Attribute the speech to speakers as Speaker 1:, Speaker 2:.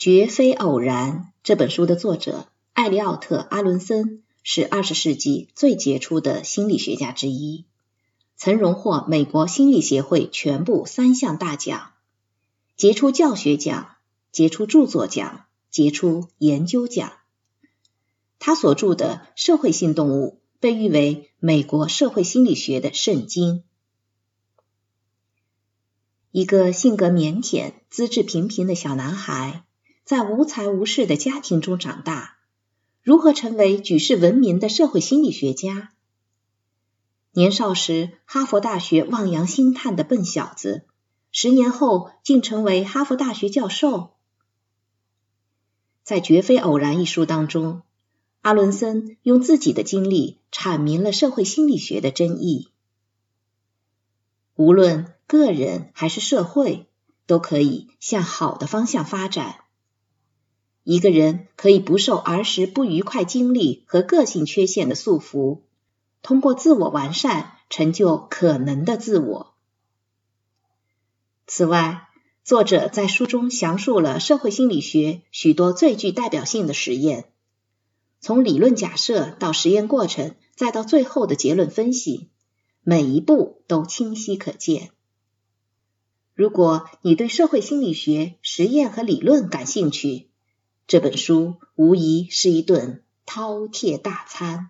Speaker 1: 绝非偶然。这本书的作者艾利奥特·阿伦森是二十世纪最杰出的心理学家之一，曾荣获美国心理协会全部三项大奖：杰出教学奖、杰出著作奖、杰出研究奖。他所著的《社会性动物》被誉为美国社会心理学的圣经。一个性格腼腆、资质平平的小男孩，在无才无势的家庭中长大，如何成为举世闻名的社会心理学家？年少时哈佛大学望洋兴叹的笨小子，十年后竟成为哈佛大学教授。在《绝非偶然》一书当中，阿伦森用自己的经历阐明了社会心理学的真意。无论个人还是社会，都可以向好的方向发展。一个人可以不受儿时不愉快经历和个性缺陷的束缚，通过自我完善成就可能的自我。此外，作者在书中详述了社会心理学许多最具代表性的实验，从理论假设到实验过程，再到最后的结论分析，每一步都清晰可见。如果你对社会心理学实验和理论感兴趣，这本书无疑是一顿饕餮大餐。